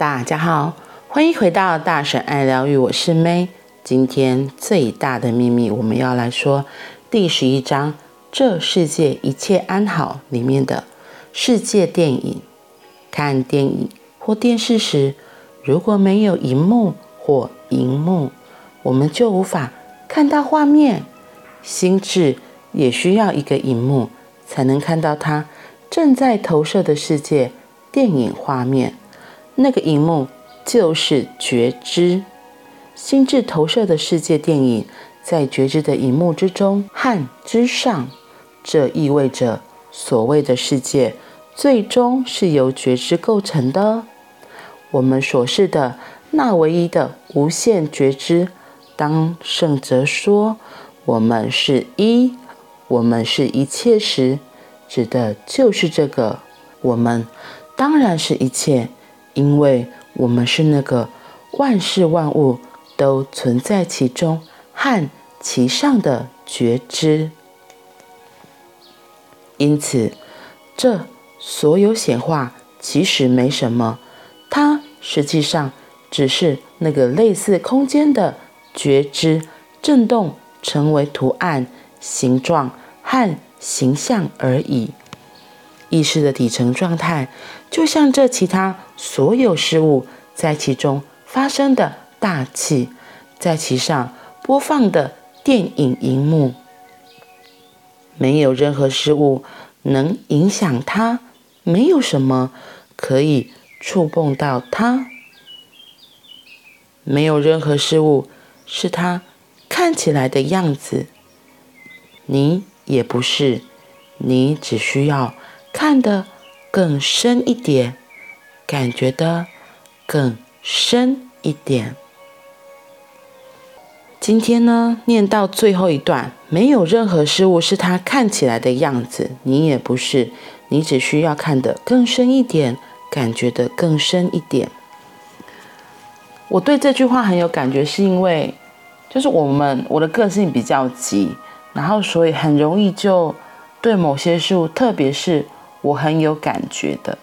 大家好，欢迎回到大婶爱疗愈，我是 May。今天最大的秘密，我们要来说第十一章：这世界一切安好里面的世界电影。看电影或电视时，如果没有荧幕或荧幕，我们就无法看到画面。心智也需要一个荧幕，才能看到它正在投射的世界电影画面。那个荧幕就是觉知，心智投射的世界电影在觉知的荧幕之中和之上，这意味着所谓的世界最终是由觉知构成的。我们所示的那唯一的无限觉知，当圣哲说我们是一，我们是一切时，指的就是这个。我们当然是一切。因为我们是那个万事万物都存在其中和其上的觉知，因此这所有显化其实没什么，它实际上只是那个类似空间的觉知震动成为图案、形状和形象而已。意识的底层状态，就像这其他所有事物在其中发生的大气，在其上播放的电影荧幕，没有任何事物能影响它，没有什么可以触碰到它，没有任何事物是它看起来的样子。你也不是，你只需要。看得更深一点，感觉得更深一点。今天呢，念到最后一段，没有任何事物是它看起来的样子，你也不是，你只需要看得更深一点，感觉得更深一点。我对这句话很有感觉，是因为就是我们我的个性比较急，然后所以很容易就对某些事物，特别是。我很有感觉的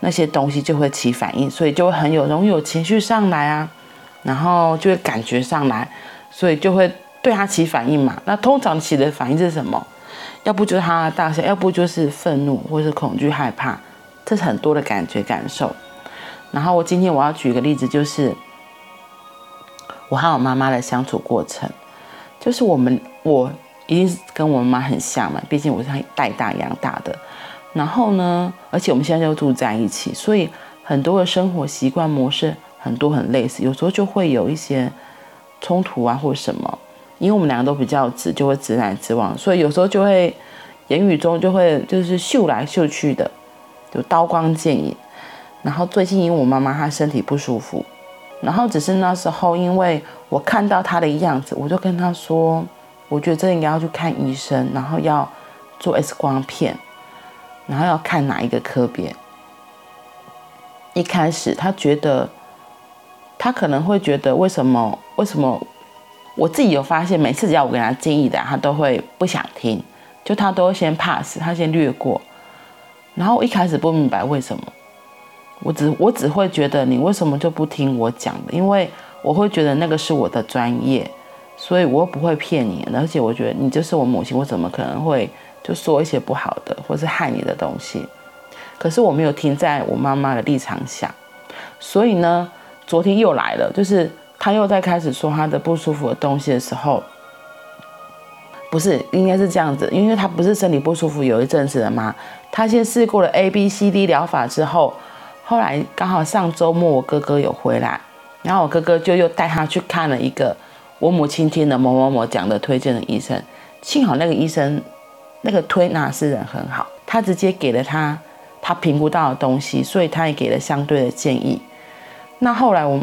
那些东西就会起反应，所以就会很有容易有情绪上来啊，然后就会感觉上来，所以就会对他起反应嘛。那通常起的反应是什么？要不就是哈哈大笑，要不就是愤怒或是恐惧害怕，这是很多的感觉感受。然后我今天我要举个例子，就是我和我妈妈的相处过程，就是我们我一定是跟我妈很像嘛，毕竟我是带大养大的。然后呢，而且我们现在就住在一起，所以很多的生活习惯模式很多很类似，有时候就会有一些冲突啊，或什么。因为我们两个都比较直，就会直来直往，所以有时候就会言语中就会就是秀来秀去的，就刀光剑影。然后最近因为我妈妈她身体不舒服，然后只是那时候因为我看到她的样子，我就跟她说，我觉得这应该要去看医生，然后要做 X 光片。然后要看哪一个科别？一开始他觉得，他可能会觉得为什么？为什么？我自己有发现，每次只要我给他建议的，他都会不想听，就他都会先 pass，他先略过。然后一开始不明白为什么，我只我只会觉得你为什么就不听我讲的？因为我会觉得那个是我的专业，所以我不会骗你，而且我觉得你就是我母亲，我怎么可能会？就说一些不好的，或是害你的东西，可是我没有听在我妈妈的立场想，所以呢，昨天又来了，就是他又在开始说他的不舒服的东西的时候，不是应该是这样子，因为他不是身体不舒服有一阵子了吗？他先试过了 A B C D 疗法之后，后来刚好上周末我哥哥有回来，然后我哥哥就又带他去看了一个我母亲听的某某某讲的推荐的医生，幸好那个医生。那个推拿师人很好，他直接给了他他评估到的东西，所以他也给了相对的建议。那后来我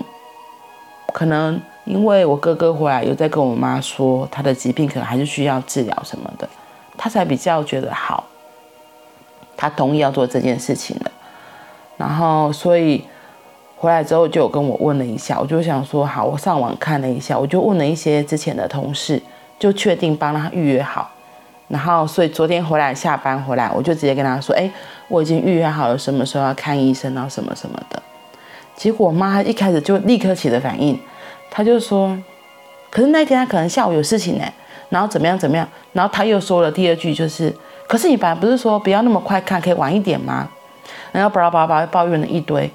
可能因为我哥哥回来有在跟我妈说他的疾病可能还是需要治疗什么的，他才比较觉得好，他同意要做这件事情的。然后所以回来之后就有跟我问了一下，我就想说好，我上网看了一下，我就问了一些之前的同事，就确定帮他预约好。然后，所以昨天回来下班回来，我就直接跟他说：“哎，我已经预约好了，什么时候要看医生，然后什么什么的。”结果我妈一开始就立刻起了反应，她就说：“可是那天她可能下午有事情呢，然后怎么样怎么样。”然后她又说了第二句，就是：“可是你本来不是说不要那么快看，可以晚一点吗？”然后巴拉巴拉巴拉抱怨了一堆。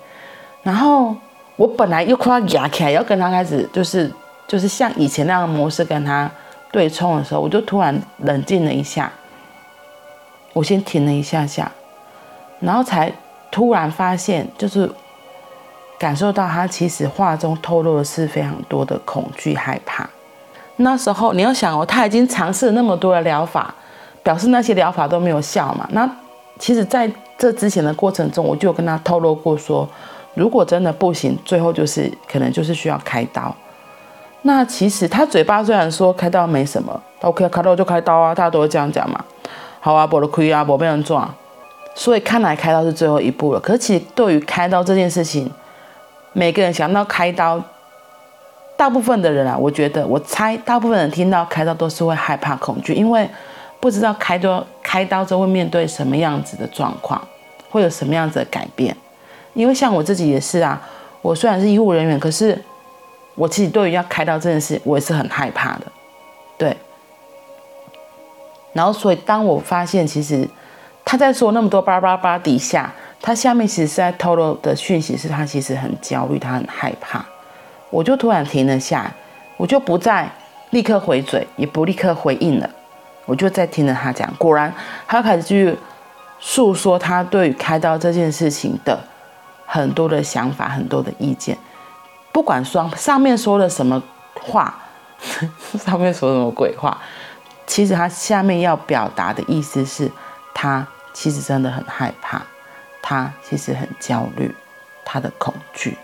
然后我本来又快要压起来，要跟她开始就是就是像以前那样的模式跟她对冲的时候，我就突然冷静了一下，我先停了一下下，然后才突然发现就是。感受到他其实话中透露的是非常多的恐惧、害怕。那时候你要想哦，他已经尝试了那么多的疗法，表示那些疗法都没有效嘛。那其实在这之前的过程中，我就有跟他透露过说，如果真的不行，最后就是可能就是需要开刀。那其实他嘴巴虽然说开刀没什么，OK，开刀就开刀啊，大家都会这样讲嘛。好啊，不的亏啊，不被人撞。所以看来开刀是最后一步了。可是其实对于开刀这件事情，每个人想到开刀，大部分的人啊，我觉得我猜，大部分人听到开刀都是会害怕、恐惧，因为不知道开刀开刀之后会面对什么样子的状况，会有什么样子的改变。因为像我自己也是啊，我虽然是医护人员，可是我其实对于要开刀这件事，我也是很害怕的。对。然后，所以当我发现其实他在说那么多叭叭叭底下。他下面其实是在透露的讯息，是他其实很焦虑，他很害怕。我就突然停了下来，我就不再立刻回嘴，也不立刻回应了，我就在听着他讲。果然，他开始去诉说他对于开刀这件事情的很多的想法，很多的意见。不管说上面说了什么话，上面说什么鬼话，其实他下面要表达的意思是他其实真的很害怕。他其实很焦虑，他的恐惧。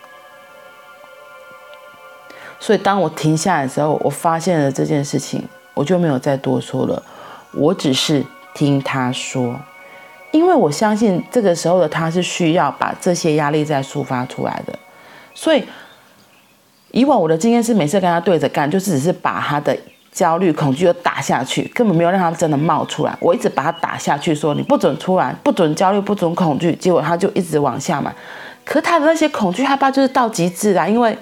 所以当我停下来的时候，我发现了这件事情，我就没有再多说了。我只是听他说，因为我相信这个时候的他是需要把这些压力再抒发出来的。所以以往我的经验是，每次跟他对着干，就是只是把他的。焦虑、恐惧又打下去，根本没有让他真的冒出来。我一直把他打下去，说你不准出来，不准焦虑，不准恐惧。结果他就一直往下嘛。可他的那些恐惧、害怕就是到极致啦，因为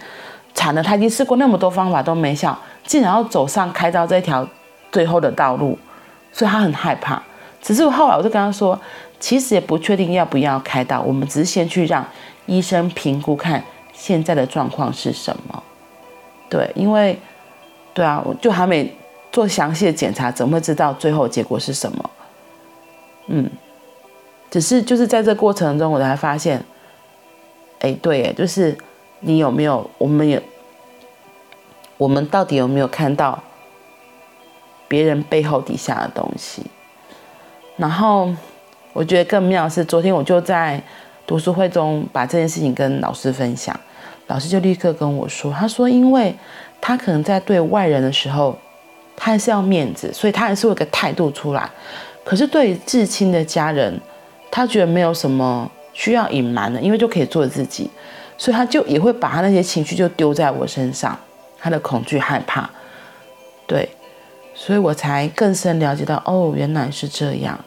惨了，他已经试过那么多方法都没效，竟然要走上开刀这条最后的道路，所以他很害怕。只是后来我就跟他说，其实也不确定要不要开刀，我们只是先去让医生评估看现在的状况是什么。对，因为。对啊，我就还没做详细的检查，怎么会知道最后结果是什么？嗯，只是就是在这过程中，我才发现，哎，对，哎，就是你有没有，我们有，我们到底有没有看到别人背后底下的东西？然后我觉得更妙的是，昨天我就在读书会中把这件事情跟老师分享，老师就立刻跟我说，他说因为。他可能在对外人的时候，他还是要面子，所以他还是有个态度出来。可是对至亲的家人，他觉得没有什么需要隐瞒的，因为就可以做自己，所以他就也会把他那些情绪就丢在我身上，他的恐惧、害怕，对，所以我才更深了解到，哦，原来是这样。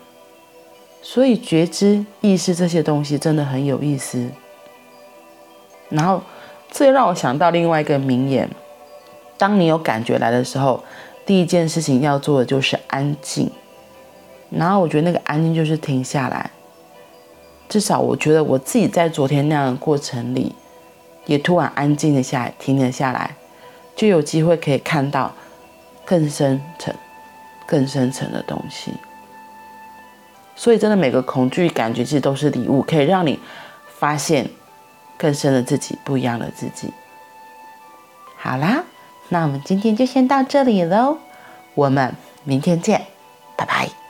所以觉知、意识这些东西真的很有意思。然后这让我想到另外一个名言。当你有感觉来的时候，第一件事情要做的就是安静。然后我觉得那个安静就是停下来。至少我觉得我自己在昨天那样的过程里，也突然安静了下来，停了下来，就有机会可以看到更深层、更深层的东西。所以真的每个恐惧感觉其实都是礼物，可以让你发现更深的自己，不一样的自己。好啦。那我们今天就先到这里喽，我们明天见，拜拜。